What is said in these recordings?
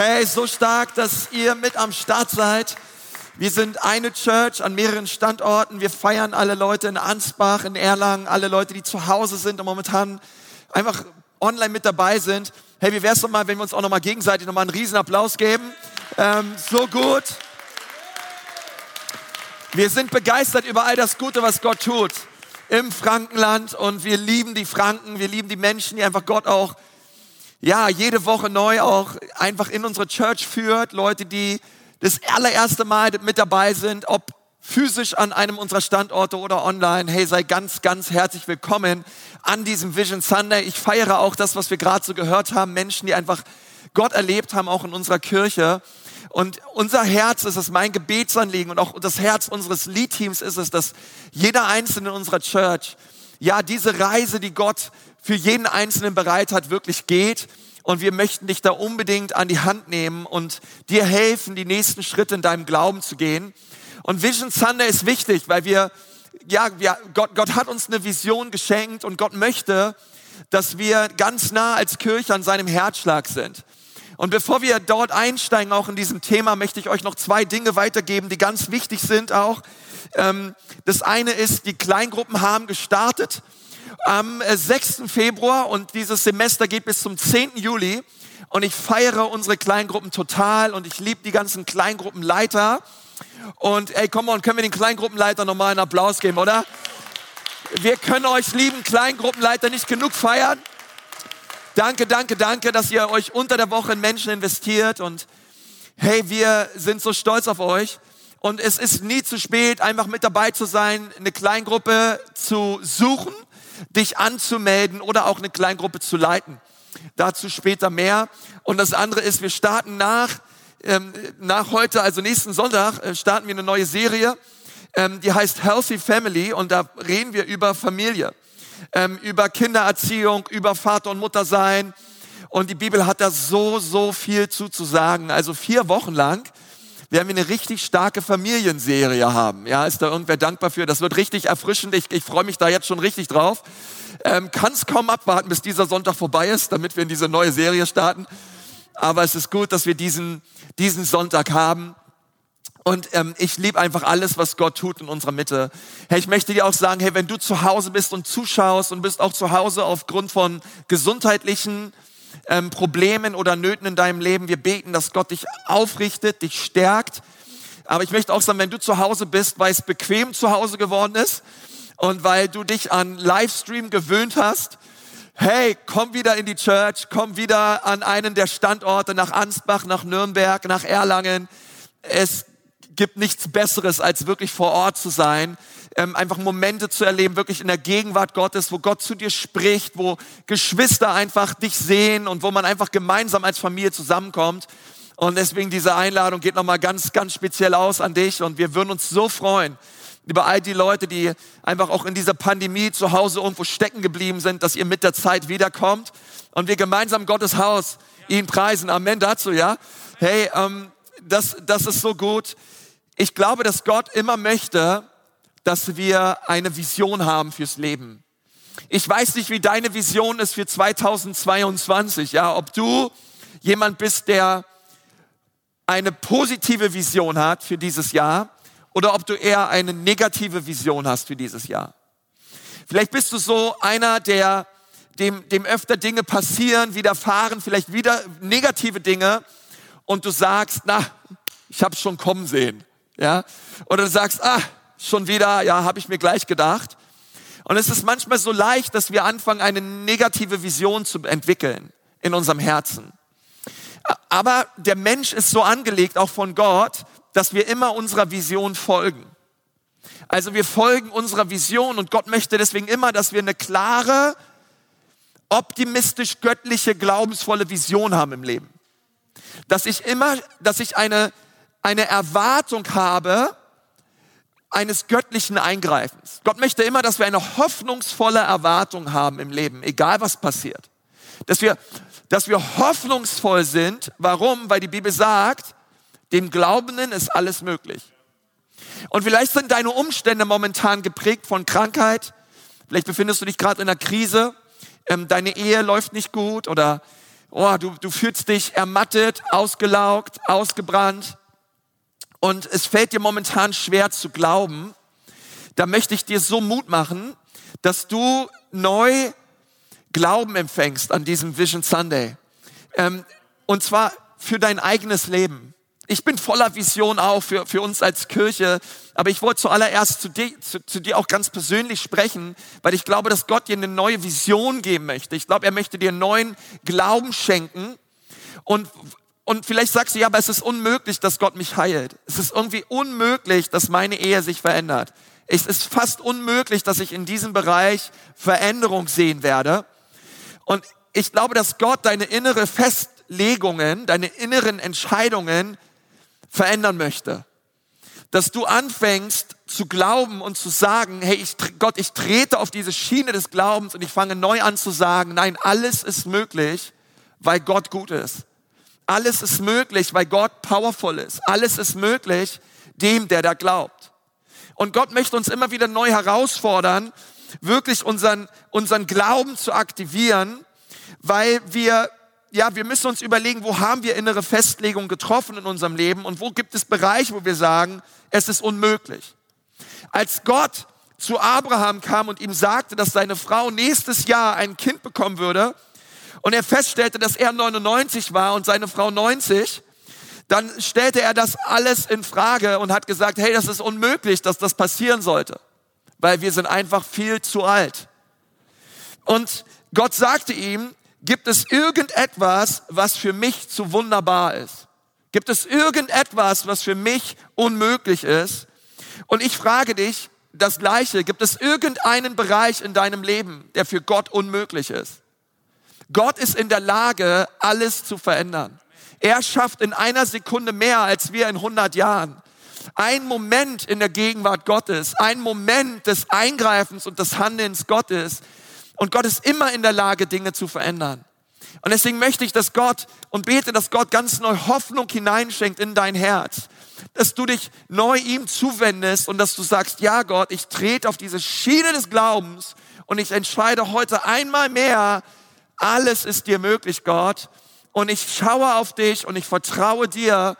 Hey, so stark, dass ihr mit am Start seid. Wir sind eine Church an mehreren Standorten. Wir feiern alle Leute in Ansbach, in Erlangen, alle Leute, die zu Hause sind und momentan einfach online mit dabei sind. Hey, wie wär's doch mal, wenn wir uns auch noch mal gegenseitig noch mal einen riesen Applaus geben? Ähm, so gut. Wir sind begeistert über all das Gute, was Gott tut im Frankenland und wir lieben die Franken, wir lieben die Menschen, die einfach Gott auch, ja, jede Woche neu auch einfach in unsere Church führt. Leute, die das allererste Mal mit dabei sind, ob physisch an einem unserer Standorte oder online. Hey, sei ganz, ganz herzlich willkommen an diesem Vision Sunday. Ich feiere auch das, was wir gerade so gehört haben. Menschen, die einfach Gott erlebt haben, auch in unserer Kirche. Und unser Herz ist es, mein Gebetsanliegen und auch das Herz unseres Lead-Teams ist es, dass jeder Einzelne in unserer Church, ja, diese Reise, die Gott für jeden Einzelnen bereit hat, wirklich geht. Und wir möchten dich da unbedingt an die Hand nehmen und dir helfen, die nächsten Schritte in deinem Glauben zu gehen. Und Vision Sunday ist wichtig, weil wir, ja, wir, Gott, Gott hat uns eine Vision geschenkt und Gott möchte, dass wir ganz nah als Kirche an seinem Herzschlag sind. Und bevor wir dort einsteigen, auch in diesem Thema, möchte ich euch noch zwei Dinge weitergeben, die ganz wichtig sind auch. Ähm, das eine ist, die Kleingruppen haben gestartet am 6. Äh, Februar und dieses Semester geht bis zum 10. Juli. Und ich feiere unsere Kleingruppen total und ich liebe die ganzen Kleingruppenleiter. Und ey, komm on, können wir den Kleingruppenleiter nochmal einen Applaus geben, oder? Wir können euch lieben Kleingruppenleiter nicht genug feiern. Danke, danke, danke, dass ihr euch unter der Woche in Menschen investiert und hey, wir sind so stolz auf euch. Und es ist nie zu spät, einfach mit dabei zu sein, eine Kleingruppe zu suchen, dich anzumelden oder auch eine Kleingruppe zu leiten. Dazu später mehr. Und das andere ist, wir starten nach, ähm, nach heute, also nächsten Sonntag, äh, starten wir eine neue Serie, ähm, die heißt Healthy Family und da reden wir über Familie ähm, über Kindererziehung, über Vater und Mutter sein. Und die Bibel hat da so, so viel zu, zu sagen. Also vier Wochen lang werden wir eine richtig starke Familienserie haben. Ja, ist da irgendwer dankbar für? Das wird richtig erfrischend. Ich, ich freue mich da jetzt schon richtig drauf. Ähm, Kann es kaum abwarten, bis dieser Sonntag vorbei ist, damit wir in diese neue Serie starten. Aber es ist gut, dass wir diesen, diesen Sonntag haben. Und ähm, ich liebe einfach alles, was Gott tut in unserer Mitte. Hey, ich möchte dir auch sagen, hey, wenn du zu Hause bist und zuschaust und bist auch zu Hause aufgrund von gesundheitlichen ähm, Problemen oder Nöten in deinem Leben, wir beten, dass Gott dich aufrichtet, dich stärkt. Aber ich möchte auch sagen, wenn du zu Hause bist, weil es bequem zu Hause geworden ist und weil du dich an Livestream gewöhnt hast, hey, komm wieder in die Church, komm wieder an einen der Standorte nach Ansbach, nach Nürnberg, nach Erlangen. Es gibt nichts Besseres, als wirklich vor Ort zu sein, ähm, einfach Momente zu erleben, wirklich in der Gegenwart Gottes, wo Gott zu dir spricht, wo Geschwister einfach dich sehen und wo man einfach gemeinsam als Familie zusammenkommt. Und deswegen diese Einladung geht nochmal ganz, ganz speziell aus an dich und wir würden uns so freuen über all die Leute, die einfach auch in dieser Pandemie zu Hause irgendwo stecken geblieben sind, dass ihr mit der Zeit wiederkommt und wir gemeinsam Gottes Haus ihn preisen. Amen dazu, ja? Hey, ähm, das, das ist so gut. Ich glaube, dass Gott immer möchte, dass wir eine Vision haben fürs Leben. Ich weiß nicht, wie deine Vision ist für 2022, ja, ob du jemand bist, der eine positive Vision hat für dieses Jahr oder ob du eher eine negative Vision hast für dieses Jahr. Vielleicht bist du so einer, der dem, dem öfter Dinge passieren, widerfahren, vielleicht wieder negative Dinge und du sagst, na, ich habe schon kommen sehen. Ja? Oder du sagst, ah, schon wieder, ja, habe ich mir gleich gedacht. Und es ist manchmal so leicht, dass wir anfangen, eine negative Vision zu entwickeln in unserem Herzen. Aber der Mensch ist so angelegt, auch von Gott, dass wir immer unserer Vision folgen. Also wir folgen unserer Vision und Gott möchte deswegen immer, dass wir eine klare, optimistisch göttliche, glaubensvolle Vision haben im Leben. Dass ich immer, dass ich eine eine Erwartung habe eines göttlichen Eingreifens. Gott möchte immer, dass wir eine hoffnungsvolle Erwartung haben im Leben, egal was passiert. Dass wir, dass wir hoffnungsvoll sind. Warum? Weil die Bibel sagt, dem Glaubenden ist alles möglich. Und vielleicht sind deine Umstände momentan geprägt von Krankheit. Vielleicht befindest du dich gerade in einer Krise. Ähm, deine Ehe läuft nicht gut oder oh, du, du fühlst dich ermattet, ausgelaugt, ausgebrannt und es fällt dir momentan schwer zu glauben, da möchte ich dir so Mut machen, dass du neu Glauben empfängst an diesem Vision Sunday. Ähm, und zwar für dein eigenes Leben. Ich bin voller Vision auch für, für uns als Kirche, aber ich wollte zuallererst zu dir, zu, zu dir auch ganz persönlich sprechen, weil ich glaube, dass Gott dir eine neue Vision geben möchte. Ich glaube, er möchte dir neuen Glauben schenken. Und, und vielleicht sagst du, ja, aber es ist unmöglich, dass Gott mich heilt. Es ist irgendwie unmöglich, dass meine Ehe sich verändert. Es ist fast unmöglich, dass ich in diesem Bereich Veränderung sehen werde. Und ich glaube, dass Gott deine innere Festlegungen, deine inneren Entscheidungen verändern möchte. Dass du anfängst zu glauben und zu sagen, hey, ich, Gott, ich trete auf diese Schiene des Glaubens und ich fange neu an zu sagen, nein, alles ist möglich, weil Gott gut ist. Alles ist möglich, weil Gott powerful ist. Alles ist möglich dem, der da glaubt. Und Gott möchte uns immer wieder neu herausfordern, wirklich unseren, unseren Glauben zu aktivieren, weil wir ja, wir müssen uns überlegen, wo haben wir innere Festlegungen getroffen in unserem Leben und wo gibt es Bereiche, wo wir sagen, es ist unmöglich. Als Gott zu Abraham kam und ihm sagte, dass seine Frau nächstes Jahr ein Kind bekommen würde und er feststellte, dass er 99 war und seine Frau 90, dann stellte er das alles in Frage und hat gesagt, hey, das ist unmöglich, dass das passieren sollte, weil wir sind einfach viel zu alt. Und Gott sagte ihm, Gibt es irgendetwas, was für mich zu wunderbar ist? Gibt es irgendetwas, was für mich unmöglich ist? Und ich frage dich das Gleiche. Gibt es irgendeinen Bereich in deinem Leben, der für Gott unmöglich ist? Gott ist in der Lage, alles zu verändern. Er schafft in einer Sekunde mehr als wir in 100 Jahren. Ein Moment in der Gegenwart Gottes, ein Moment des Eingreifens und des Handelns Gottes und Gott ist immer in der Lage, Dinge zu verändern. Und deswegen möchte ich, dass Gott und bete, dass Gott ganz neu Hoffnung hineinschenkt in dein Herz. Dass du dich neu ihm zuwendest und dass du sagst, ja Gott, ich trete auf diese Schiene des Glaubens und ich entscheide heute einmal mehr, alles ist dir möglich, Gott. Und ich schaue auf dich und ich vertraue dir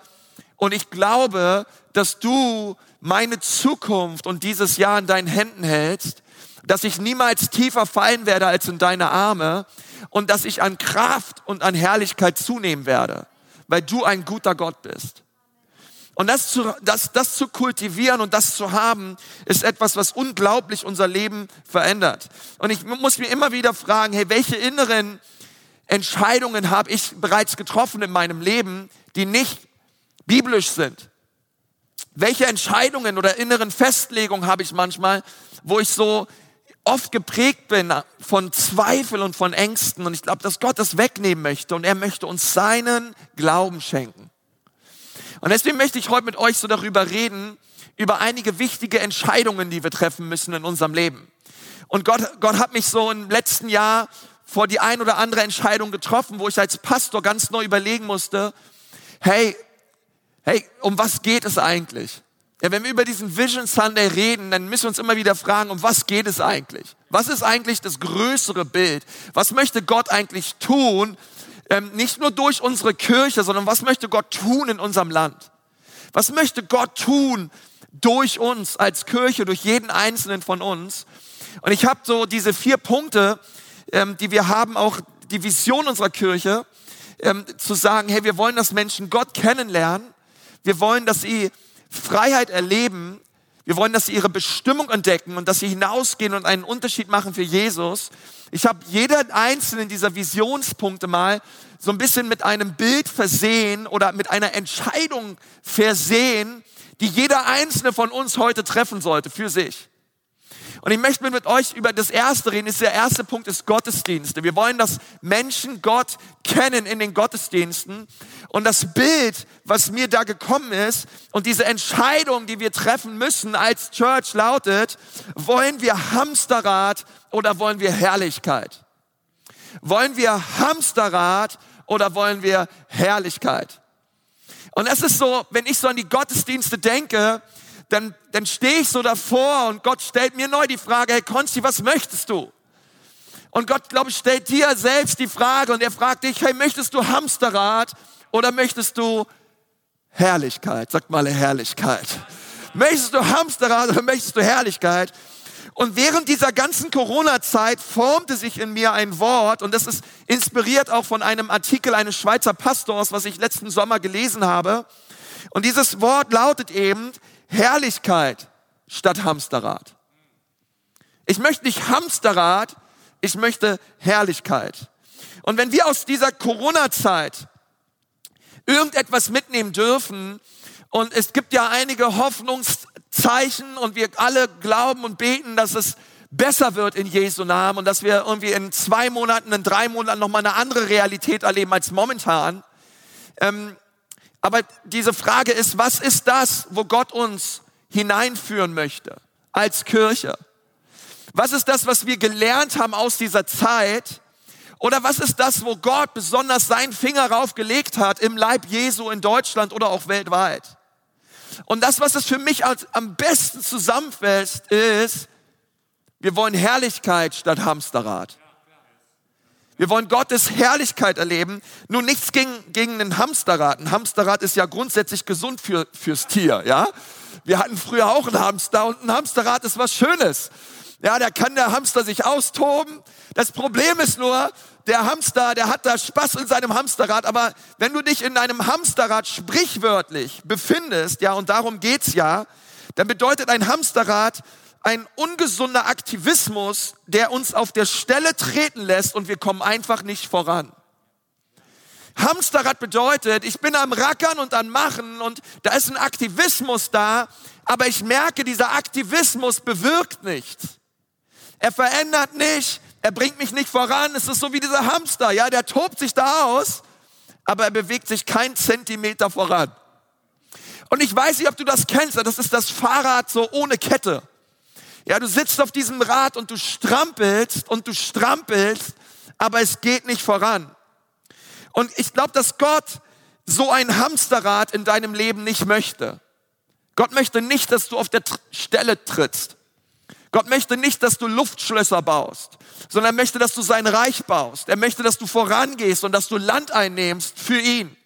und ich glaube, dass du meine Zukunft und dieses Jahr in deinen Händen hältst dass ich niemals tiefer fallen werde als in deine Arme und dass ich an Kraft und an Herrlichkeit zunehmen werde, weil du ein guter Gott bist. Und das zu, das, das zu kultivieren und das zu haben, ist etwas, was unglaublich unser Leben verändert. Und ich muss mir immer wieder fragen, hey, welche inneren Entscheidungen habe ich bereits getroffen in meinem Leben, die nicht biblisch sind? Welche Entscheidungen oder inneren Festlegungen habe ich manchmal, wo ich so oft geprägt bin von Zweifel und von Ängsten. Und ich glaube, dass Gott das wegnehmen möchte und er möchte uns seinen Glauben schenken. Und deswegen möchte ich heute mit euch so darüber reden, über einige wichtige Entscheidungen, die wir treffen müssen in unserem Leben. Und Gott, Gott hat mich so im letzten Jahr vor die ein oder andere Entscheidung getroffen, wo ich als Pastor ganz neu überlegen musste, hey, hey, um was geht es eigentlich? Ja, wenn wir über diesen Vision Sunday reden, dann müssen wir uns immer wieder fragen, um was geht es eigentlich? Was ist eigentlich das größere Bild? Was möchte Gott eigentlich tun? Ähm, nicht nur durch unsere Kirche, sondern was möchte Gott tun in unserem Land? Was möchte Gott tun durch uns als Kirche, durch jeden einzelnen von uns? Und ich habe so diese vier Punkte, ähm, die wir haben, auch die Vision unserer Kirche, ähm, zu sagen, hey, wir wollen, dass Menschen Gott kennenlernen. Wir wollen, dass sie Freiheit erleben. Wir wollen, dass sie ihre Bestimmung entdecken und dass sie hinausgehen und einen Unterschied machen für Jesus. Ich habe jeder einzelnen dieser Visionspunkte mal so ein bisschen mit einem Bild versehen oder mit einer Entscheidung versehen, die jeder einzelne von uns heute treffen sollte für sich. Und ich möchte mit euch über das erste reden. der erste Punkt ist Gottesdienste. Wir wollen, dass Menschen Gott kennen in den Gottesdiensten. Und das Bild, was mir da gekommen ist und diese Entscheidung, die wir treffen müssen als Church lautet, wollen wir Hamsterrad oder wollen wir Herrlichkeit? Wollen wir Hamsterrad oder wollen wir Herrlichkeit? Und es ist so, wenn ich so an die Gottesdienste denke, dann, dann stehe ich so davor und Gott stellt mir neu die Frage, hey Konsti, was möchtest du? Und Gott, glaube ich, stellt dir selbst die Frage und er fragt dich, hey, möchtest du Hamsterrad oder möchtest du Herrlichkeit? Sagt mal Herrlichkeit. Möchtest du Hamsterrad oder möchtest du Herrlichkeit? Und während dieser ganzen Corona-Zeit formte sich in mir ein Wort, und das ist inspiriert auch von einem Artikel eines Schweizer Pastors, was ich letzten Sommer gelesen habe. Und dieses Wort lautet eben Herrlichkeit statt Hamsterrad. Ich möchte nicht Hamsterrad, ich möchte Herrlichkeit. Und wenn wir aus dieser Corona-Zeit irgendetwas mitnehmen dürfen, und es gibt ja einige Hoffnungszeichen und wir alle glauben und beten, dass es besser wird in Jesu Namen und dass wir irgendwie in zwei Monaten, in drei Monaten nochmal eine andere Realität erleben als momentan. Ähm, aber diese Frage ist, was ist das, wo Gott uns hineinführen möchte als Kirche? Was ist das, was wir gelernt haben aus dieser Zeit? Oder was ist das, wo Gott besonders seinen Finger raufgelegt hat im Leib Jesu in Deutschland oder auch weltweit? Und das, was es für mich als am besten zusammenfasst, ist, wir wollen Herrlichkeit statt Hamsterrad. Wir wollen Gottes Herrlichkeit erleben. Nun nichts gegen, gegen ein Hamsterrad. Ein Hamsterrad ist ja grundsätzlich gesund für, fürs Tier, ja. Wir hatten früher auch einen Hamster und ein Hamsterrad ist was Schönes. Ja, da kann der Hamster sich austoben. Das Problem ist nur, der Hamster, der hat da Spaß in seinem Hamsterrad, aber wenn du dich in einem Hamsterrad sprichwörtlich befindest, ja, und darum geht's ja, dann bedeutet ein Hamsterrad ein ungesunder Aktivismus, der uns auf der Stelle treten lässt und wir kommen einfach nicht voran. Hamsterrad bedeutet, ich bin am Rackern und am Machen und da ist ein Aktivismus da, aber ich merke, dieser Aktivismus bewirkt nichts. Er verändert nicht, er bringt mich nicht voran. Es ist so wie dieser Hamster, ja, der tobt sich da aus, aber er bewegt sich kein Zentimeter voran. Und ich weiß nicht, ob du das kennst, das ist das Fahrrad so ohne Kette. Ja, du sitzt auf diesem Rad und du strampelst und du strampelst, aber es geht nicht voran. Und ich glaube, dass Gott so ein Hamsterrad in deinem Leben nicht möchte. Gott möchte nicht, dass du auf der Stelle trittst. Gott möchte nicht, dass du Luftschlösser baust, sondern er möchte, dass du sein Reich baust. Er möchte, dass du vorangehst und dass du Land einnimmst für ihn.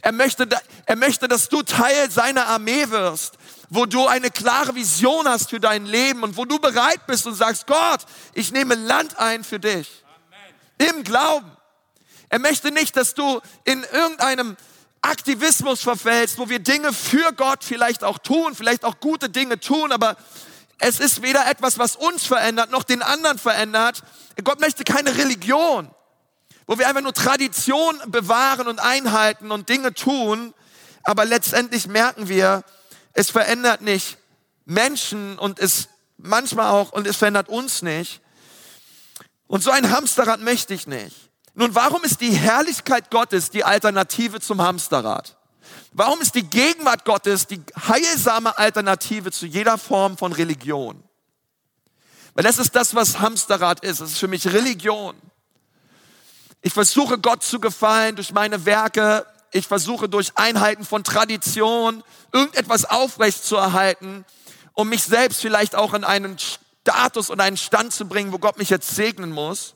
Er möchte, er möchte, dass du Teil seiner Armee wirst, wo du eine klare Vision hast für dein Leben und wo du bereit bist und sagst, Gott, ich nehme Land ein für dich. Amen. Im Glauben. Er möchte nicht, dass du in irgendeinem Aktivismus verfällst, wo wir Dinge für Gott vielleicht auch tun, vielleicht auch gute Dinge tun, aber es ist weder etwas, was uns verändert, noch den anderen verändert. Gott möchte keine Religion, wo wir einfach nur Tradition bewahren und einhalten und Dinge tun. Aber letztendlich merken wir, es verändert nicht Menschen und es manchmal auch, und es verändert uns nicht. Und so ein Hamsterrad möchte ich nicht. Nun, warum ist die Herrlichkeit Gottes die Alternative zum Hamsterrad? Warum ist die Gegenwart Gottes die heilsame Alternative zu jeder Form von Religion? Weil das ist das, was Hamsterrad ist. Das ist für mich Religion. Ich versuche Gott zu gefallen durch meine Werke. Ich versuche durch Einhalten von Tradition irgendetwas aufrecht zu erhalten, um mich selbst vielleicht auch in einen Status und einen Stand zu bringen, wo Gott mich jetzt segnen muss.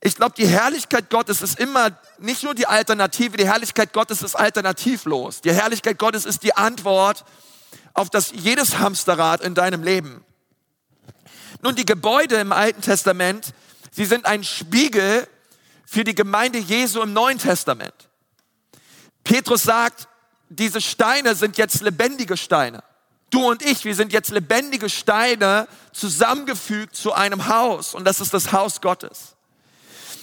Ich glaube, die Herrlichkeit Gottes ist immer nicht nur die Alternative, die Herrlichkeit Gottes ist alternativlos. Die Herrlichkeit Gottes ist die Antwort auf das jedes Hamsterrad in deinem Leben. Nun, die Gebäude im Alten Testament, sie sind ein Spiegel für die Gemeinde Jesu im Neuen Testament. Petrus sagt, diese Steine sind jetzt lebendige Steine. Du und ich, wir sind jetzt lebendige Steine zusammengefügt zu einem Haus und das ist das Haus Gottes.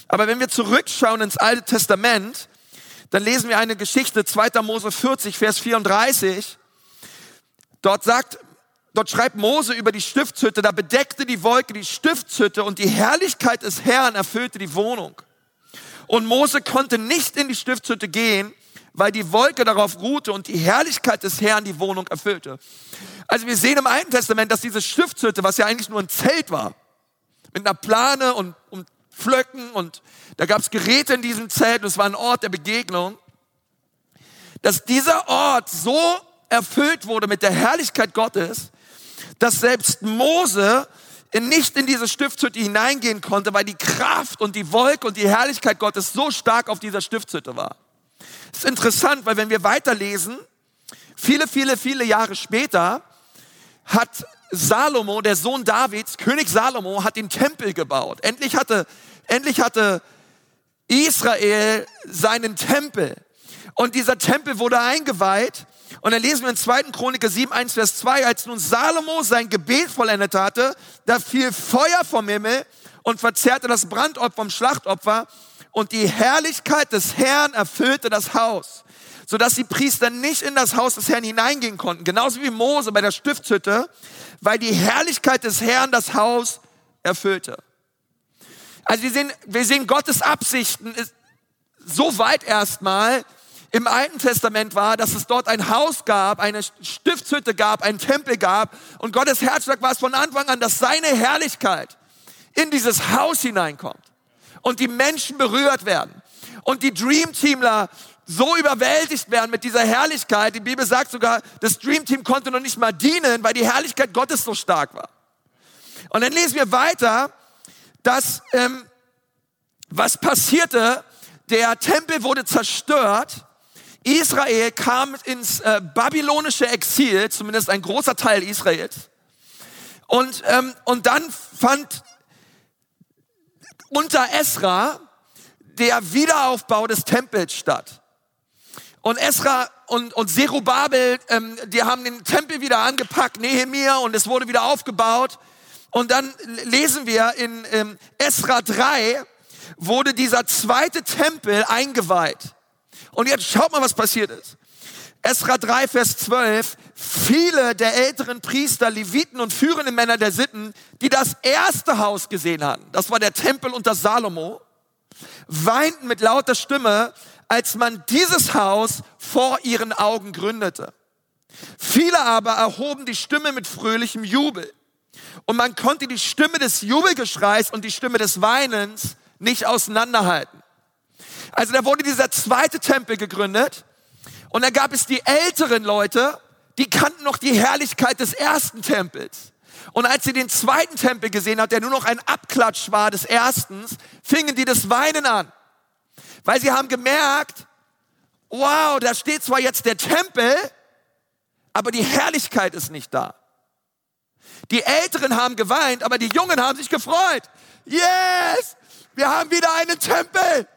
Aber wenn wir zurückschauen ins Alte Testament, dann lesen wir eine Geschichte, 2. Mose 40, Vers 34. Dort sagt, dort schreibt Mose über die Stiftshütte, da bedeckte die Wolke die Stiftshütte und die Herrlichkeit des Herrn erfüllte die Wohnung. Und Mose konnte nicht in die Stiftshütte gehen, weil die Wolke darauf ruhte und die Herrlichkeit des Herrn die Wohnung erfüllte. Also wir sehen im Alten Testament, dass diese Stiftshütte, was ja eigentlich nur ein Zelt war, mit einer Plane und, und Pflöcken und da gab es Geräte in diesem Zelt und es war ein Ort der Begegnung, dass dieser Ort so erfüllt wurde mit der Herrlichkeit Gottes, dass selbst Mose nicht in diese Stiftshütte hineingehen konnte, weil die Kraft und die Wolke und die Herrlichkeit Gottes so stark auf dieser Stiftshütte war. Das ist interessant, weil wenn wir weiterlesen, viele, viele, viele Jahre später hat Salomo, der Sohn Davids, König Salomo, hat den Tempel gebaut. Endlich hatte, endlich hatte Israel seinen Tempel. Und dieser Tempel wurde eingeweiht. Und dann lesen wir in 2. Chroniker 7, 1, Vers 2, als nun Salomo sein Gebet vollendet hatte, da fiel Feuer vom Himmel und verzehrte das Brandopfer vom Schlachtopfer und die Herrlichkeit des Herrn erfüllte das Haus, sodass die Priester nicht in das Haus des Herrn hineingehen konnten, genauso wie Mose bei der Stiftshütte, weil die Herrlichkeit des Herrn das Haus erfüllte. Also wir sehen, wir sehen Gottes Absichten so weit erstmal, im Alten Testament war, dass es dort ein Haus gab, eine Stiftshütte gab, einen Tempel gab. Und Gottes Herzschlag war es von Anfang an, dass seine Herrlichkeit in dieses Haus hineinkommt und die Menschen berührt werden. Und die Dream Teamler so überwältigt werden mit dieser Herrlichkeit. Die Bibel sagt sogar, das Dream Team konnte noch nicht mal dienen, weil die Herrlichkeit Gottes so stark war. Und dann lesen wir weiter, dass ähm, was passierte, der Tempel wurde zerstört Israel kam ins äh, babylonische Exil, zumindest ein großer Teil Israels. Und, ähm, und dann fand unter Esra der Wiederaufbau des Tempels statt. Und Esra und, und Zerubabel, ähm, die haben den Tempel wieder angepackt, Nehemiah, und es wurde wieder aufgebaut. Und dann lesen wir in ähm, Esra 3, wurde dieser zweite Tempel eingeweiht. Und jetzt schaut mal, was passiert ist. Esra 3, Vers 12. Viele der älteren Priester, Leviten und führenden Männer der Sitten, die das erste Haus gesehen hatten, das war der Tempel unter Salomo, weinten mit lauter Stimme, als man dieses Haus vor ihren Augen gründete. Viele aber erhoben die Stimme mit fröhlichem Jubel. Und man konnte die Stimme des Jubelgeschreis und die Stimme des Weinens nicht auseinanderhalten. Also da wurde dieser zweite Tempel gegründet und dann gab es die älteren Leute, die kannten noch die Herrlichkeit des ersten Tempels. Und als sie den zweiten Tempel gesehen hat, der nur noch ein Abklatsch war des ersten, fingen die das Weinen an. Weil sie haben gemerkt, wow, da steht zwar jetzt der Tempel, aber die Herrlichkeit ist nicht da. Die Älteren haben geweint, aber die Jungen haben sich gefreut. Yes, wir haben wieder einen Tempel.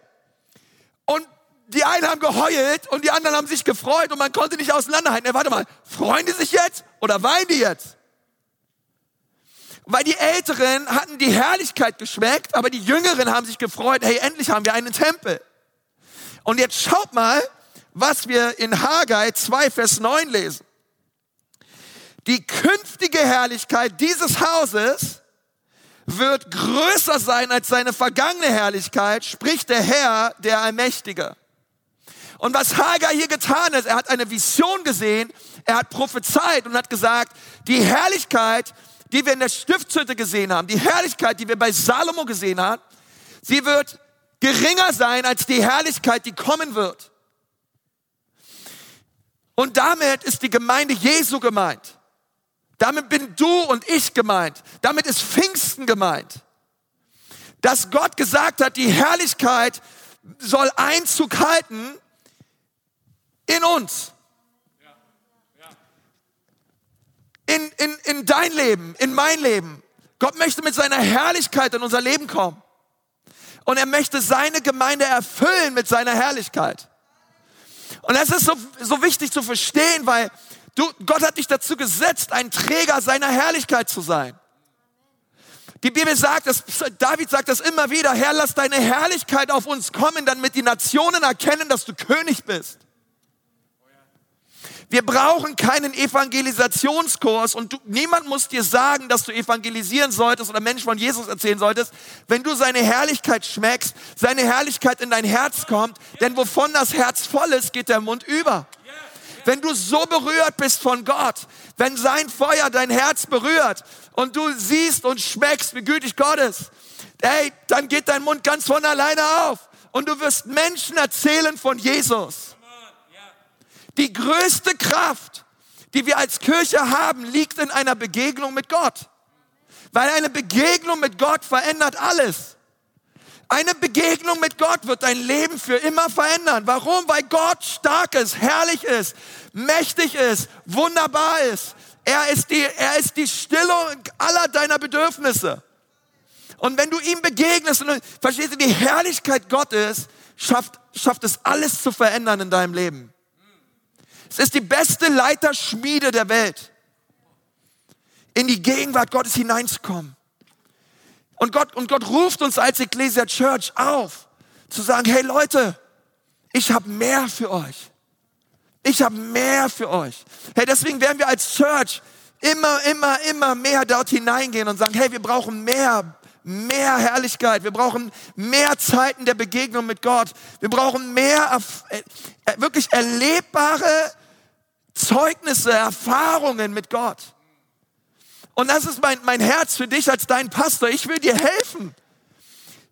Und die einen haben geheult und die anderen haben sich gefreut und man konnte nicht auseinanderhalten. Hey, warte mal, freuen die sich jetzt oder weinen die jetzt? Weil die Älteren hatten die Herrlichkeit geschmeckt, aber die Jüngeren haben sich gefreut, hey, endlich haben wir einen Tempel. Und jetzt schaut mal, was wir in Haggai 2, Vers 9 lesen. Die künftige Herrlichkeit dieses Hauses wird größer sein als seine vergangene Herrlichkeit, spricht der Herr, der Allmächtige. Und was Hagar hier getan hat, er hat eine Vision gesehen, er hat prophezeit und hat gesagt, die Herrlichkeit, die wir in der Stiftshütte gesehen haben, die Herrlichkeit, die wir bei Salomo gesehen haben, sie wird geringer sein als die Herrlichkeit, die kommen wird. Und damit ist die Gemeinde Jesu gemeint. Damit bin du und ich gemeint. Damit ist Pfingsten gemeint. Dass Gott gesagt hat, die Herrlichkeit soll Einzug halten in uns. In, in, in dein Leben, in mein Leben. Gott möchte mit seiner Herrlichkeit in unser Leben kommen. Und er möchte seine Gemeinde erfüllen mit seiner Herrlichkeit. Und das ist so, so wichtig zu verstehen, weil Du, Gott hat dich dazu gesetzt, ein Träger seiner Herrlichkeit zu sein. Die Bibel sagt, das, David sagt das immer wieder, Herr, lass deine Herrlichkeit auf uns kommen, damit die Nationen erkennen, dass du König bist. Wir brauchen keinen Evangelisationskurs und du, niemand muss dir sagen, dass du evangelisieren solltest oder Menschen von Jesus erzählen solltest, wenn du seine Herrlichkeit schmeckst, seine Herrlichkeit in dein Herz kommt, denn wovon das Herz voll ist, geht der Mund über wenn du so berührt bist von Gott, wenn sein Feuer dein Herz berührt und du siehst und schmeckst, wie gütig Gott ist, hey, dann geht dein Mund ganz von alleine auf und du wirst Menschen erzählen von Jesus. Die größte Kraft, die wir als Kirche haben, liegt in einer Begegnung mit Gott. Weil eine Begegnung mit Gott verändert alles. Eine Begegnung mit Gott wird dein Leben für immer verändern. Warum? Weil Gott stark ist, herrlich ist, mächtig ist, wunderbar ist. Er ist die, er ist die Stillung aller deiner Bedürfnisse. Und wenn du ihm begegnest und verstehst du, die Herrlichkeit Gottes schafft, schafft es alles zu verändern in deinem Leben. Es ist die beste Leiterschmiede der Welt, in die Gegenwart Gottes hineinzukommen. Und Gott, und Gott ruft uns als Ecclesia Church auf, zu sagen, hey Leute, ich habe mehr für euch. Ich habe mehr für euch. Hey, deswegen werden wir als Church immer, immer, immer mehr dort hineingehen und sagen, hey, wir brauchen mehr, mehr Herrlichkeit. Wir brauchen mehr Zeiten der Begegnung mit Gott. Wir brauchen mehr äh, wirklich erlebbare Zeugnisse, Erfahrungen mit Gott. Und das ist mein, mein Herz für dich als dein Pastor. Ich will dir helfen,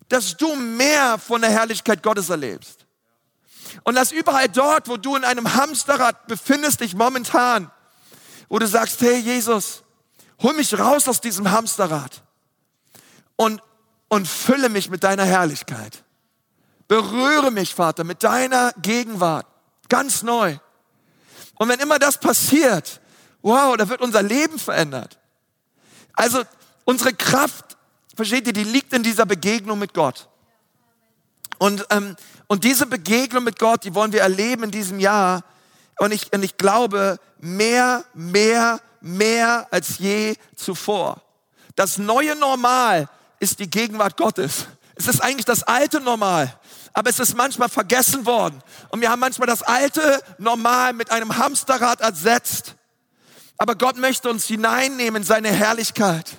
dass du mehr von der Herrlichkeit Gottes erlebst. Und dass überall dort, wo du in einem Hamsterrad befindest dich momentan, wo du sagst, hey Jesus, hol mich raus aus diesem Hamsterrad und, und fülle mich mit deiner Herrlichkeit. Berühre mich, Vater, mit deiner Gegenwart. Ganz neu. Und wenn immer das passiert, wow, da wird unser Leben verändert. Also unsere Kraft, versteht ihr, die liegt in dieser Begegnung mit Gott. Und, ähm, und diese Begegnung mit Gott, die wollen wir erleben in diesem Jahr. Und ich, und ich glaube, mehr, mehr, mehr als je zuvor. Das neue Normal ist die Gegenwart Gottes. Es ist eigentlich das alte Normal, aber es ist manchmal vergessen worden. Und wir haben manchmal das alte Normal mit einem Hamsterrad ersetzt. Aber Gott möchte uns hineinnehmen in seine Herrlichkeit,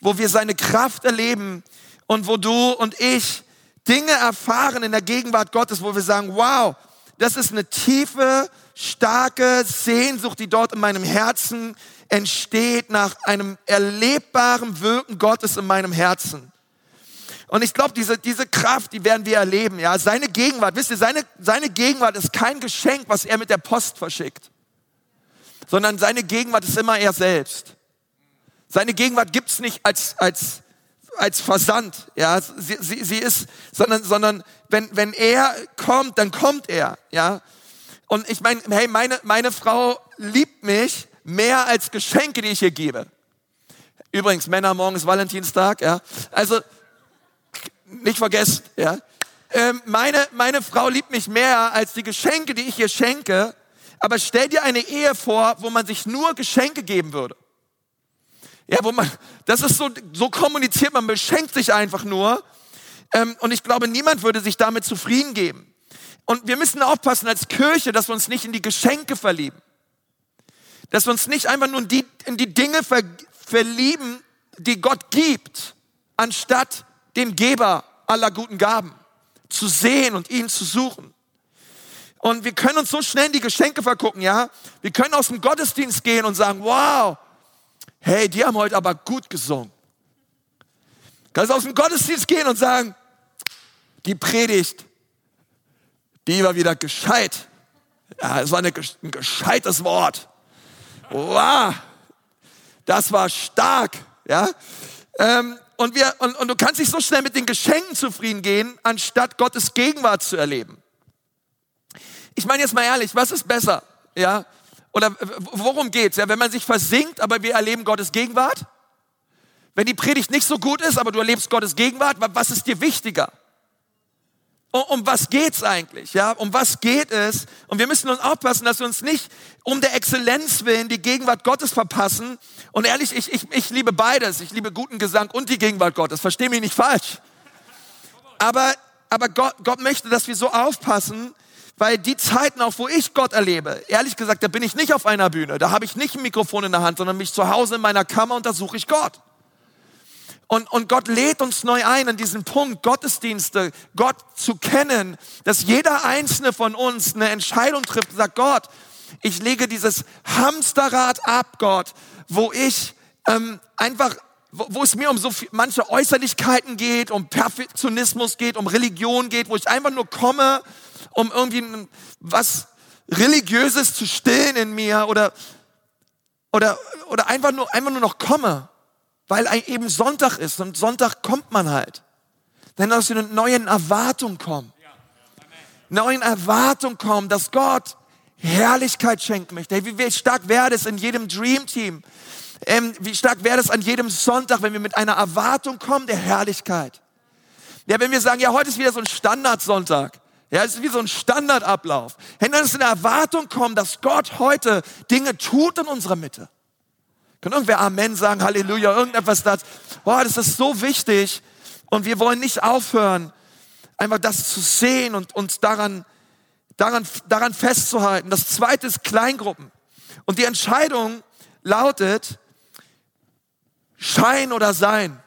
wo wir seine Kraft erleben und wo du und ich Dinge erfahren in der Gegenwart Gottes, wo wir sagen, wow, das ist eine tiefe, starke Sehnsucht, die dort in meinem Herzen entsteht nach einem erlebbaren Wirken Gottes in meinem Herzen. Und ich glaube, diese, diese Kraft, die werden wir erleben. Ja, seine Gegenwart, wisst ihr, seine, seine Gegenwart ist kein Geschenk, was er mit der Post verschickt sondern seine Gegenwart ist immer er selbst. Seine Gegenwart gibt's nicht als, als, als Versand, ja, sie, sie, sie ist, sondern, sondern wenn, wenn er kommt, dann kommt er, ja. Und ich meine, hey, meine, meine Frau liebt mich mehr als Geschenke, die ich ihr gebe. Übrigens, Männer, morgen ist Valentinstag, ja. Also, nicht vergessen, ja. Ähm, meine, meine Frau liebt mich mehr als die Geschenke, die ich ihr schenke. Aber stell dir eine Ehe vor, wo man sich nur Geschenke geben würde. Ja, wo man, das ist so, so kommuniziert, man beschenkt sich einfach nur. Ähm, und ich glaube, niemand würde sich damit zufrieden geben. Und wir müssen aufpassen als Kirche, dass wir uns nicht in die Geschenke verlieben. Dass wir uns nicht einfach nur in die, in die Dinge ver, verlieben, die Gott gibt, anstatt dem Geber aller guten Gaben zu sehen und ihn zu suchen. Und wir können uns so schnell in die Geschenke vergucken, ja. Wir können aus dem Gottesdienst gehen und sagen, wow, hey, die haben heute aber gut gesungen. Kannst aus dem Gottesdienst gehen und sagen, die Predigt, die war wieder gescheit. Ja, es war eine, ein gescheites Wort. Wow, das war stark, ja. Ähm, und, wir, und, und du kannst dich so schnell mit den Geschenken zufrieden gehen, anstatt Gottes Gegenwart zu erleben. Ich meine jetzt mal ehrlich, was ist besser? Ja? Oder worum geht's? Ja, wenn man sich versinkt, aber wir erleben Gottes Gegenwart? Wenn die Predigt nicht so gut ist, aber du erlebst Gottes Gegenwart, was ist dir wichtiger? Um, um was geht's eigentlich? Ja, um was geht es? Und wir müssen uns aufpassen, dass wir uns nicht um der Exzellenz willen die Gegenwart Gottes verpassen. Und ehrlich, ich, ich, ich liebe beides. Ich liebe guten Gesang und die Gegenwart Gottes. Versteh mich nicht falsch. Aber, aber Gott, Gott möchte, dass wir so aufpassen, weil die Zeiten, auch wo ich Gott erlebe, ehrlich gesagt, da bin ich nicht auf einer Bühne, da habe ich nicht ein Mikrofon in der Hand, sondern mich zu Hause in meiner Kammer und da suche ich Gott. Und, und Gott lädt uns neu ein an diesen Punkt, Gottesdienste, Gott zu kennen, dass jeder einzelne von uns eine Entscheidung trifft, sagt Gott, ich lege dieses Hamsterrad ab, Gott, wo ich ähm, einfach wo, wo es mir um so viel, manche Äußerlichkeiten geht, um Perfektionismus geht, um Religion geht, wo ich einfach nur komme um irgendwie was Religiöses zu stillen in mir oder, oder, oder einfach, nur, einfach nur noch komme. Weil eben Sonntag ist und Sonntag kommt man halt. Denn dass wir eine neuen Erwartung kommen. Neuen Erwartung kommen, dass Gott Herrlichkeit schenken möchte. Wie stark wäre das in jedem Dream Team? Ähm, wie stark wäre das an jedem Sonntag, wenn wir mit einer Erwartung kommen der Herrlichkeit? Ja, wenn wir sagen, ja, heute ist wieder so ein Standardsonntag. Ja, es ist wie so ein Standardablauf. Wenn dann ist eine Erwartung kommen, dass Gott heute Dinge tut in unserer Mitte. Kann irgendwer Amen sagen, Halleluja, irgendetwas das. Boah, das ist so wichtig. Und wir wollen nicht aufhören, einfach das zu sehen und uns daran, daran, daran festzuhalten. Das zweite ist Kleingruppen. Und die Entscheidung lautet, Schein oder Sein.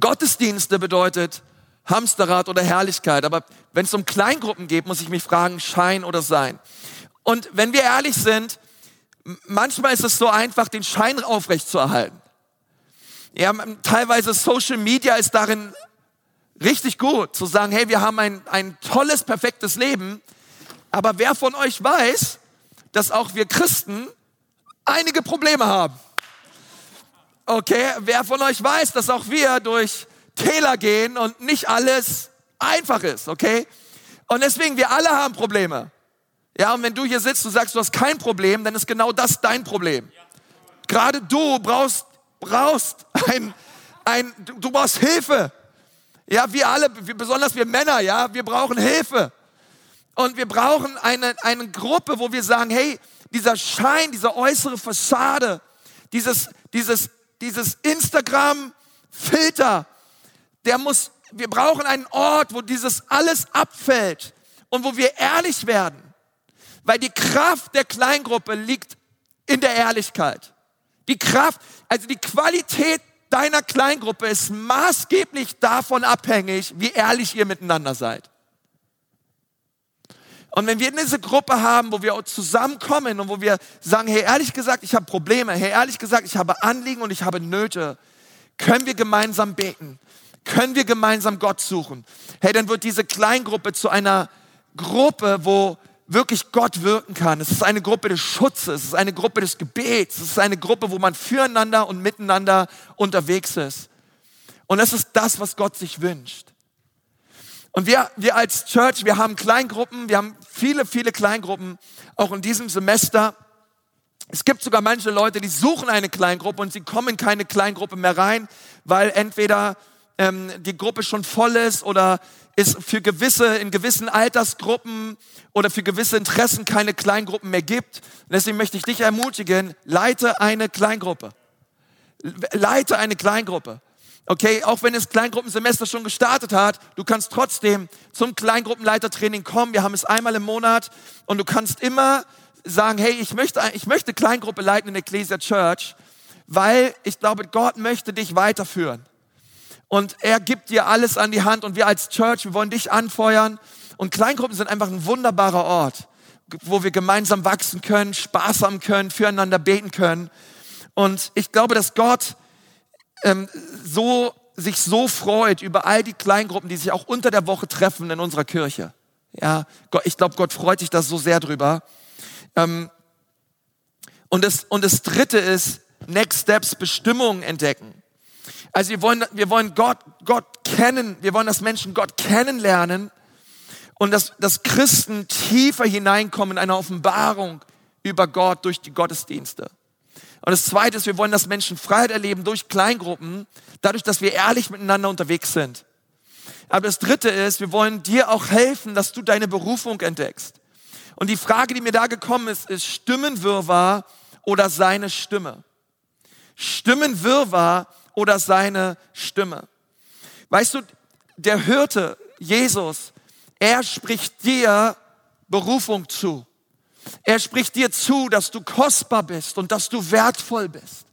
Gottesdienste bedeutet Hamsterrad oder Herrlichkeit. Aber wenn es um Kleingruppen geht, muss ich mich fragen, Schein oder Sein. Und wenn wir ehrlich sind, manchmal ist es so einfach, den Schein aufrechtzuerhalten. Ja, teilweise Social Media ist darin richtig gut, zu sagen, hey, wir haben ein, ein tolles, perfektes Leben. Aber wer von euch weiß, dass auch wir Christen einige Probleme haben? Okay, wer von euch weiß, dass auch wir durch Täler gehen und nicht alles einfach ist, okay? Und deswegen, wir alle haben Probleme. Ja, und wenn du hier sitzt und sagst, du hast kein Problem, dann ist genau das dein Problem. Gerade du brauchst, brauchst ein, ein, du brauchst Hilfe. Ja, wir alle, besonders wir Männer, ja, wir brauchen Hilfe. Und wir brauchen eine, eine Gruppe, wo wir sagen, hey, dieser Schein, diese äußere Fassade, dieses, dieses dieses Instagram-Filter, der muss, wir brauchen einen Ort, wo dieses alles abfällt und wo wir ehrlich werden. Weil die Kraft der Kleingruppe liegt in der Ehrlichkeit. Die Kraft, also die Qualität deiner Kleingruppe ist maßgeblich davon abhängig, wie ehrlich ihr miteinander seid. Und wenn wir diese Gruppe haben, wo wir zusammenkommen und wo wir sagen, hey, ehrlich gesagt, ich habe Probleme, hey, ehrlich gesagt, ich habe Anliegen und ich habe Nöte, können wir gemeinsam beten? Können wir gemeinsam Gott suchen? Hey, dann wird diese Kleingruppe zu einer Gruppe, wo wirklich Gott wirken kann. Es ist eine Gruppe des Schutzes, es ist eine Gruppe des Gebets, es ist eine Gruppe, wo man füreinander und miteinander unterwegs ist. Und das ist das, was Gott sich wünscht. Und wir, wir als Church, wir haben Kleingruppen, wir haben viele, viele Kleingruppen, auch in diesem Semester. Es gibt sogar manche Leute, die suchen eine Kleingruppe und sie kommen in keine Kleingruppe mehr rein, weil entweder ähm, die Gruppe schon voll ist oder es für gewisse, in gewissen Altersgruppen oder für gewisse Interessen keine Kleingruppen mehr gibt. Deswegen möchte ich dich ermutigen, leite eine Kleingruppe. Leite eine Kleingruppe. Okay, auch wenn das Kleingruppensemester schon gestartet hat, du kannst trotzdem zum Kleingruppenleitertraining kommen. Wir haben es einmal im Monat und du kannst immer sagen, hey, ich möchte, ich möchte Kleingruppe leiten in der Ecclesia Church, weil ich glaube, Gott möchte dich weiterführen. Und er gibt dir alles an die Hand und wir als Church, wir wollen dich anfeuern. Und Kleingruppen sind einfach ein wunderbarer Ort, wo wir gemeinsam wachsen können, Spaß haben können, füreinander beten können. Und ich glaube, dass Gott ähm, so, sich so freut über all die Kleingruppen, die sich auch unter der Woche treffen in unserer Kirche. Ja, ich glaube, Gott freut sich da so sehr drüber. Ähm, und, das, und das dritte ist, Next Steps, Bestimmungen entdecken. Also wir wollen, wir wollen Gott, Gott kennen, wir wollen, dass Menschen Gott kennenlernen und dass, dass Christen tiefer hineinkommen in eine Offenbarung über Gott durch die Gottesdienste. Und das Zweite ist, wir wollen, dass Menschen Freiheit erleben durch Kleingruppen, dadurch, dass wir ehrlich miteinander unterwegs sind. Aber das Dritte ist, wir wollen dir auch helfen, dass du deine Berufung entdeckst. Und die Frage, die mir da gekommen ist, ist Stimmenwirrwarr oder seine Stimme? Stimmenwirrwarr oder seine Stimme? Weißt du, der Hirte, Jesus, er spricht dir Berufung zu. Er spricht dir zu, dass du kostbar bist und dass du wertvoll bist.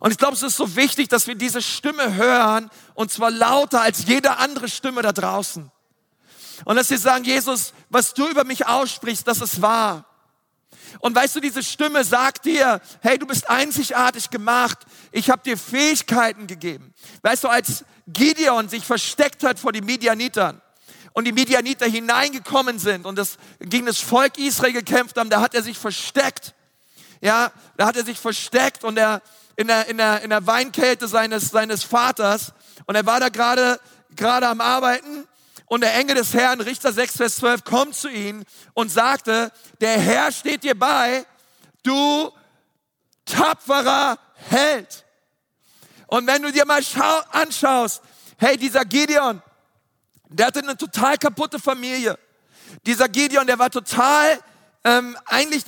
Und ich glaube, es ist so wichtig, dass wir diese Stimme hören und zwar lauter als jede andere Stimme da draußen. Und dass wir sagen, Jesus, was du über mich aussprichst, das ist wahr. Und weißt du, diese Stimme sagt dir, hey, du bist einzigartig gemacht. Ich habe dir Fähigkeiten gegeben. Weißt du, als Gideon sich versteckt hat vor den Midianitern, und die Midianiter hineingekommen sind und das gegen das Volk Israel gekämpft haben, da hat er sich versteckt. Ja, da hat er sich versteckt und er, in der, in der, in der Weinkälte seines, seines Vaters und er war da gerade, gerade am Arbeiten und der Engel des Herrn, Richter 6, Vers 12, kommt zu ihm und sagte, der Herr steht dir bei, du tapferer Held. Und wenn du dir mal anschaust, hey, dieser Gideon, der hatte eine total kaputte Familie. Dieser Gideon, der war total, ähm, eigentlich,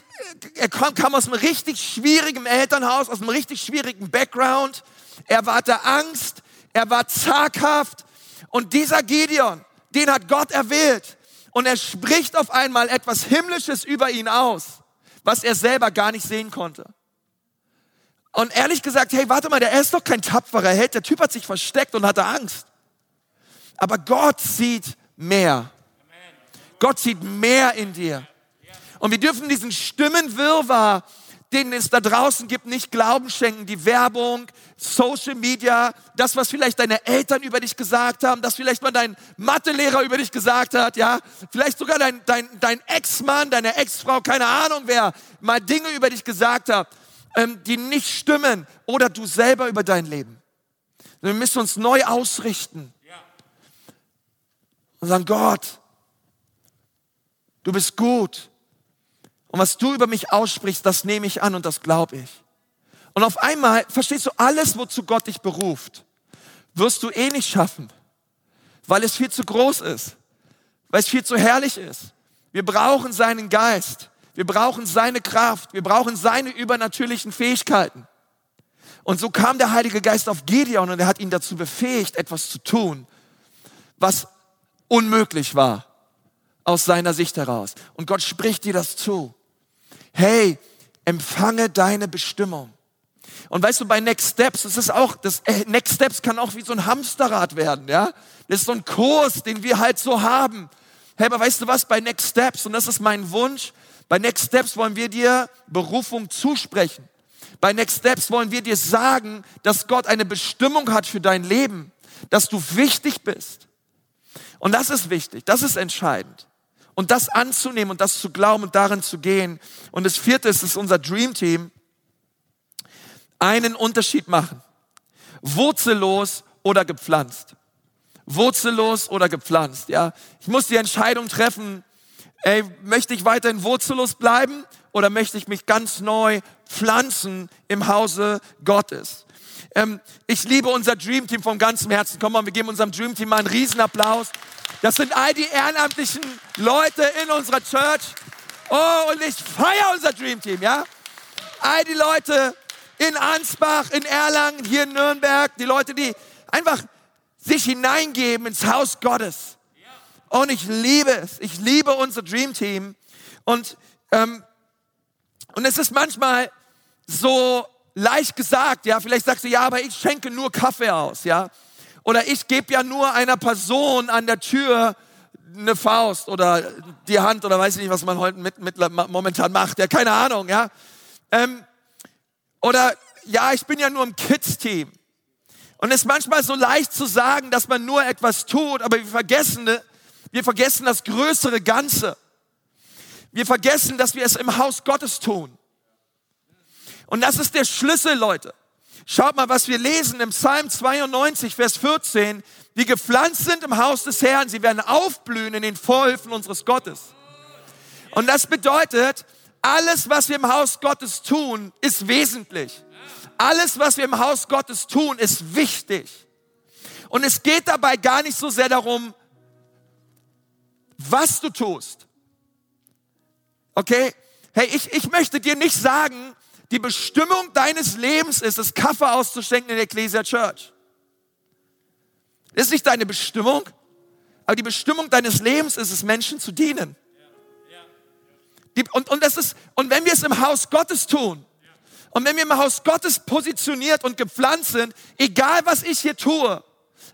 er kam, kam aus einem richtig schwierigen Elternhaus, aus einem richtig schwierigen Background. Er hatte Angst, er war zaghaft. Und dieser Gideon, den hat Gott erwählt. Und er spricht auf einmal etwas Himmlisches über ihn aus, was er selber gar nicht sehen konnte. Und ehrlich gesagt, hey, warte mal, der ist doch kein tapferer Held. Der Typ hat sich versteckt und hatte Angst. Aber Gott sieht mehr. Gott sieht mehr in dir. Und wir dürfen diesen Stimmenwirrwarr, den es da draußen gibt, nicht Glauben schenken. Die Werbung, Social Media, das, was vielleicht deine Eltern über dich gesagt haben, das vielleicht mal dein Mathelehrer über dich gesagt hat, ja. Vielleicht sogar dein, dein, dein Ex-Mann, deine Ex-Frau, keine Ahnung wer, mal Dinge über dich gesagt hat, ähm, die nicht stimmen. Oder du selber über dein Leben. Wir müssen uns neu ausrichten und sagen, Gott, du bist gut. Und was du über mich aussprichst, das nehme ich an und das glaube ich. Und auf einmal verstehst du alles, wozu Gott dich beruft, wirst du eh nicht schaffen, weil es viel zu groß ist, weil es viel zu herrlich ist. Wir brauchen seinen Geist, wir brauchen seine Kraft, wir brauchen seine übernatürlichen Fähigkeiten. Und so kam der Heilige Geist auf Gideon und er hat ihn dazu befähigt, etwas zu tun, was unmöglich war aus seiner Sicht heraus. Und Gott spricht dir das zu. Hey, empfange deine Bestimmung. Und weißt du, bei Next Steps, das ist auch, das äh, Next Steps kann auch wie so ein Hamsterrad werden, ja? Das ist so ein Kurs, den wir halt so haben. Hey, aber weißt du was, bei Next Steps, und das ist mein Wunsch, bei Next Steps wollen wir dir Berufung zusprechen. Bei Next Steps wollen wir dir sagen, dass Gott eine Bestimmung hat für dein Leben, dass du wichtig bist, und das ist wichtig, das ist entscheidend. Und das anzunehmen und das zu glauben und darin zu gehen. Und das vierte ist, ist unser Dream Team. Einen Unterschied machen. Wurzellos oder gepflanzt. Wurzellos oder gepflanzt, ja. Ich muss die Entscheidung treffen, ey, möchte ich weiterhin wurzellos bleiben oder möchte ich mich ganz neu pflanzen im Hause Gottes? Ähm, ich liebe unser Dream Team vom ganzen Herzen. Komm mal, wir geben unserem Dream Team mal einen Riesenapplaus. Das sind all die ehrenamtlichen Leute in unserer Church. Oh, und ich feiere unser Dream Team, ja? All die Leute in Ansbach, in Erlangen, hier in Nürnberg, die Leute, die einfach sich hineingeben ins Haus Gottes. Und ich liebe es. Ich liebe unser Dream Team. Und, ähm, und es ist manchmal so leicht gesagt, ja, vielleicht sagst du, ja, aber ich schenke nur Kaffee aus, ja. Oder ich gebe ja nur einer Person an der Tür eine Faust oder die Hand oder weiß ich nicht, was man heute mit, mit, momentan macht, ja, keine Ahnung, ja. Ähm, oder ja, ich bin ja nur im Kids-Team. Und es ist manchmal so leicht zu sagen, dass man nur etwas tut, aber wir vergessen, wir vergessen das größere Ganze. Wir vergessen, dass wir es im Haus Gottes tun. Und das ist der Schlüssel, Leute. Schaut mal, was wir lesen im Psalm 92, Vers 14. Die gepflanzt sind im Haus des Herrn, sie werden aufblühen in den Vorhöfen unseres Gottes. Und das bedeutet, alles, was wir im Haus Gottes tun, ist wesentlich. Alles, was wir im Haus Gottes tun, ist wichtig. Und es geht dabei gar nicht so sehr darum, was du tust. Okay? Hey, ich, ich möchte dir nicht sagen, die Bestimmung deines Lebens ist es, Kaffee auszuschenken in der Ecclesia Church. Das ist nicht deine Bestimmung, aber die Bestimmung deines Lebens ist es, Menschen zu dienen. Die, und, und, das ist, und wenn wir es im Haus Gottes tun, und wenn wir im Haus Gottes positioniert und gepflanzt sind, egal was ich hier tue,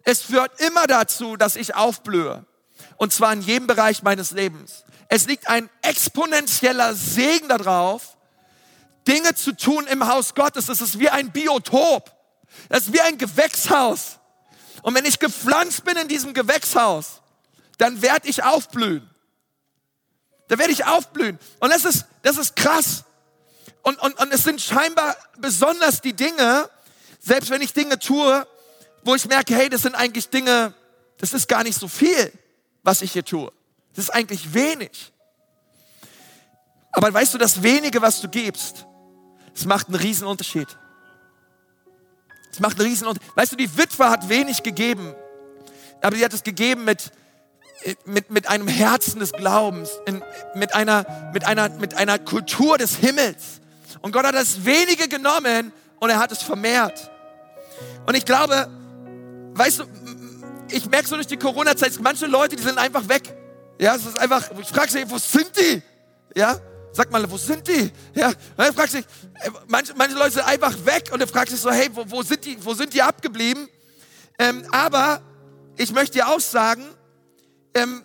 es führt immer dazu, dass ich aufblühe. Und zwar in jedem Bereich meines Lebens. Es liegt ein exponentieller Segen darauf, Dinge zu tun im Haus Gottes. Das ist wie ein Biotop. Das ist wie ein Gewächshaus. Und wenn ich gepflanzt bin in diesem Gewächshaus, dann werde ich aufblühen. Da werde ich aufblühen. Und das ist, das ist krass. Und, und, und es sind scheinbar besonders die Dinge, selbst wenn ich Dinge tue, wo ich merke, hey, das sind eigentlich Dinge, das ist gar nicht so viel, was ich hier tue. Das ist eigentlich wenig. Aber weißt du, das wenige, was du gibst, es macht einen riesen Unterschied. Es macht einen riesen Unterschied. Weißt du, die Witwe hat wenig gegeben, aber sie hat es gegeben mit, mit, mit einem Herzen des Glaubens, in, mit, einer, mit, einer, mit einer Kultur des Himmels. Und Gott hat das wenige genommen und er hat es vermehrt. Und ich glaube, weißt du, ich merke so durch die Corona-Zeit, manche Leute, die sind einfach weg. Ja, es ist einfach, ich frage sie, wo sind die? Ja, sag mal, wo sind die? Ja, dann fragst du, äh, manche, manche Leute sind einfach weg und du fragst dich so, hey, wo, wo, sind die, wo sind die abgeblieben? Ähm, aber ich möchte dir auch sagen, ähm,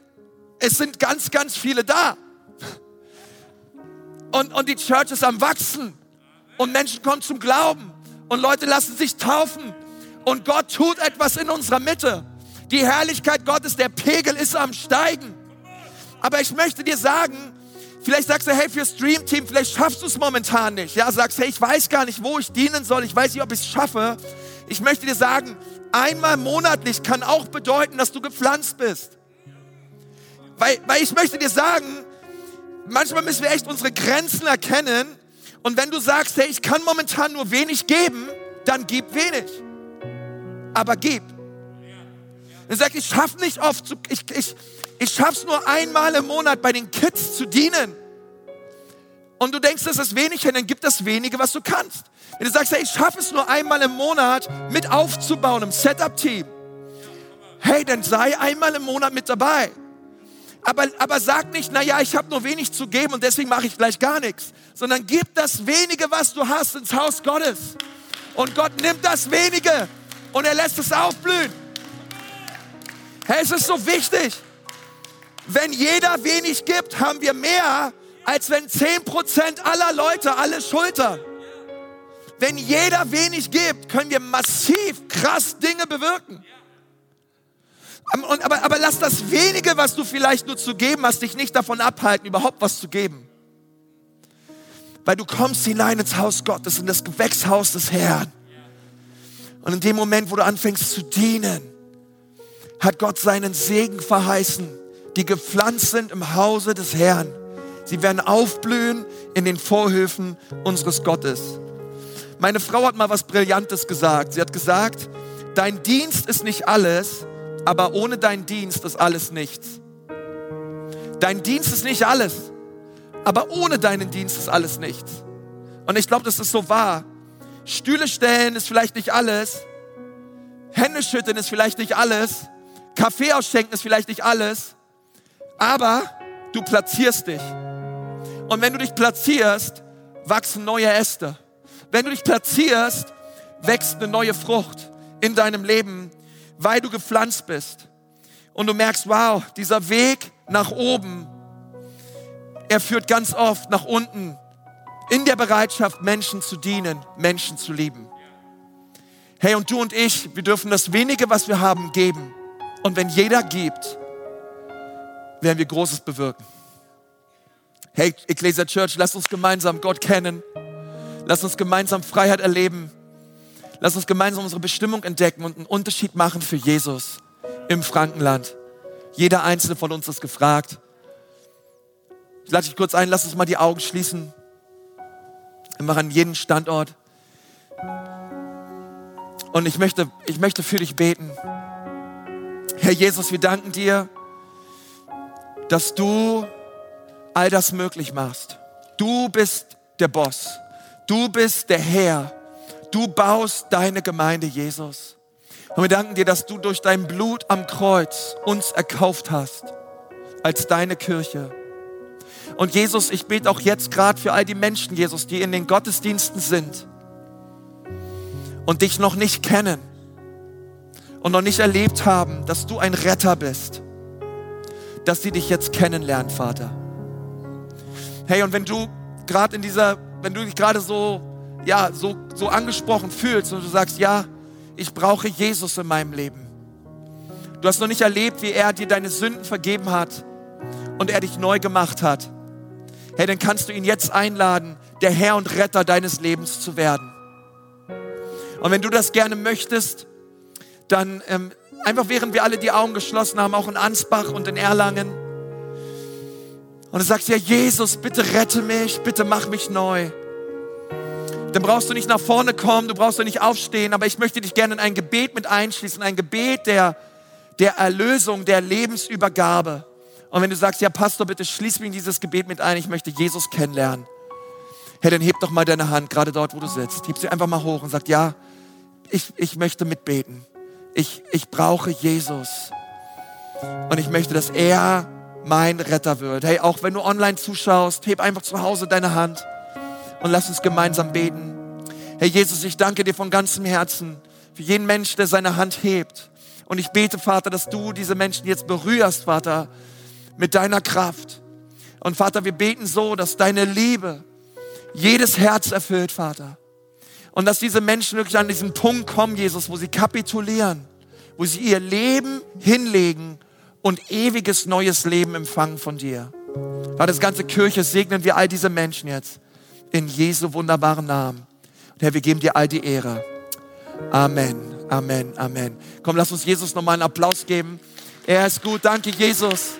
es sind ganz, ganz viele da. Und, und die Church ist am Wachsen. Und Menschen kommen zum Glauben. Und Leute lassen sich taufen. Und Gott tut etwas in unserer Mitte. Die Herrlichkeit Gottes, der Pegel ist am Steigen. Aber ich möchte dir sagen, vielleicht sagst du, hey, für Stream Team, vielleicht schaffst du es momentan nicht. Ja, sagst, hey, ich weiß gar nicht, wo ich dienen soll. Ich weiß nicht, ob ich es schaffe. Ich möchte dir sagen, einmal monatlich kann auch bedeuten, dass du gepflanzt bist. Weil, weil ich möchte dir sagen, manchmal müssen wir echt unsere Grenzen erkennen. Und wenn du sagst, hey, ich kann momentan nur wenig geben, dann gib wenig. Aber gib. Er sagt, ich schaffe nicht oft, zu, ich, ich, ich schaff's nur einmal im Monat bei den Kids zu dienen. Und du denkst, das ist wenig, dann gib das wenige, was du kannst. Wenn du sagst, hey, ich schaffe es nur einmal im Monat mit aufzubauen im Setup-Team, hey, dann sei einmal im Monat mit dabei. Aber, aber sag nicht, na ja, ich habe nur wenig zu geben und deswegen mache ich vielleicht gar nichts, sondern gib das wenige, was du hast, ins Haus Gottes. Und Gott nimmt das wenige und er lässt es aufblühen. Hey, es ist so wichtig. Wenn jeder wenig gibt, haben wir mehr, als wenn 10% aller Leute alle schultern. Wenn jeder wenig gibt, können wir massiv krass Dinge bewirken. Und, aber, aber lass das wenige, was du vielleicht nur zu geben hast, dich nicht davon abhalten, überhaupt was zu geben. Weil du kommst hinein ins Haus Gottes, in das Gewächshaus des Herrn. Und in dem Moment, wo du anfängst zu dienen, hat Gott seinen Segen verheißen, die gepflanzt sind im Hause des Herrn. Sie werden aufblühen in den Vorhöfen unseres Gottes. Meine Frau hat mal was Brillantes gesagt. Sie hat gesagt, dein Dienst ist nicht alles, aber ohne deinen Dienst ist alles nichts. Dein Dienst ist nicht alles, aber ohne deinen Dienst ist alles nichts. Und ich glaube, das ist so wahr. Stühle stellen ist vielleicht nicht alles. Hände schütteln ist vielleicht nicht alles. Kaffee ausschenken ist vielleicht nicht alles. Aber du platzierst dich. Und wenn du dich platzierst, wachsen neue Äste. Wenn du dich platzierst, wächst eine neue Frucht in deinem Leben weil du gepflanzt bist. Und du merkst, wow, dieser Weg nach oben, er führt ganz oft nach unten in der Bereitschaft, Menschen zu dienen, Menschen zu lieben. Hey, und du und ich, wir dürfen das wenige, was wir haben, geben. Und wenn jeder gibt, werden wir Großes bewirken. Hey, Ecclesia Church, lass uns gemeinsam Gott kennen. Lass uns gemeinsam Freiheit erleben. Lass uns gemeinsam unsere Bestimmung entdecken und einen Unterschied machen für Jesus im Frankenland. Jeder einzelne von uns ist gefragt. Ich lade dich kurz ein, lass uns mal die Augen schließen. Wir machen jeden Standort. Und ich möchte, ich möchte für dich beten. Herr Jesus, wir danken dir, dass du all das möglich machst. Du bist der Boss. Du bist der Herr. Du baust deine Gemeinde, Jesus. Und wir danken dir, dass du durch dein Blut am Kreuz uns erkauft hast als deine Kirche. Und Jesus, ich bete auch jetzt gerade für all die Menschen, Jesus, die in den Gottesdiensten sind und dich noch nicht kennen und noch nicht erlebt haben, dass du ein Retter bist, dass sie dich jetzt kennenlernen, Vater. Hey, und wenn du gerade in dieser, wenn du dich gerade so ja, so, so angesprochen fühlst und du sagst, ja, ich brauche Jesus in meinem Leben. Du hast noch nicht erlebt, wie er dir deine Sünden vergeben hat und er dich neu gemacht hat. hey, dann kannst du ihn jetzt einladen, der Herr und Retter deines Lebens zu werden. Und wenn du das gerne möchtest, dann ähm, einfach während wir alle die Augen geschlossen haben, auch in Ansbach und in Erlangen, und du sagst, ja Jesus, bitte rette mich, bitte mach mich neu. Dann brauchst du nicht nach vorne kommen, du brauchst nicht aufstehen, aber ich möchte dich gerne in ein Gebet mit einschließen, ein Gebet der, der Erlösung, der Lebensübergabe. Und wenn du sagst, ja Pastor, bitte schließ mich in dieses Gebet mit ein, ich möchte Jesus kennenlernen. Herr, dann heb doch mal deine Hand, gerade dort, wo du sitzt. Heb sie einfach mal hoch und sag, ja, ich, ich möchte mitbeten. Ich, ich brauche Jesus. Und ich möchte, dass er mein Retter wird. Hey, auch wenn du online zuschaust, heb einfach zu Hause deine Hand und lass uns gemeinsam beten. Herr Jesus, ich danke dir von ganzem Herzen für jeden Mensch, der seine Hand hebt. Und ich bete, Vater, dass du diese Menschen jetzt berührst, Vater, mit deiner Kraft. Und Vater, wir beten so, dass deine Liebe jedes Herz erfüllt, Vater. Und dass diese Menschen wirklich an diesen Punkt kommen, Jesus, wo sie kapitulieren, wo sie ihr Leben hinlegen und ewiges neues Leben empfangen von dir. Vater, das ganze Kirche segnen wir all diese Menschen jetzt in Jesu wunderbaren Namen. Und Herr, wir geben dir all die Ehre. Amen, Amen, Amen. Komm, lass uns Jesus nochmal einen Applaus geben. Er ist gut. Danke, Jesus.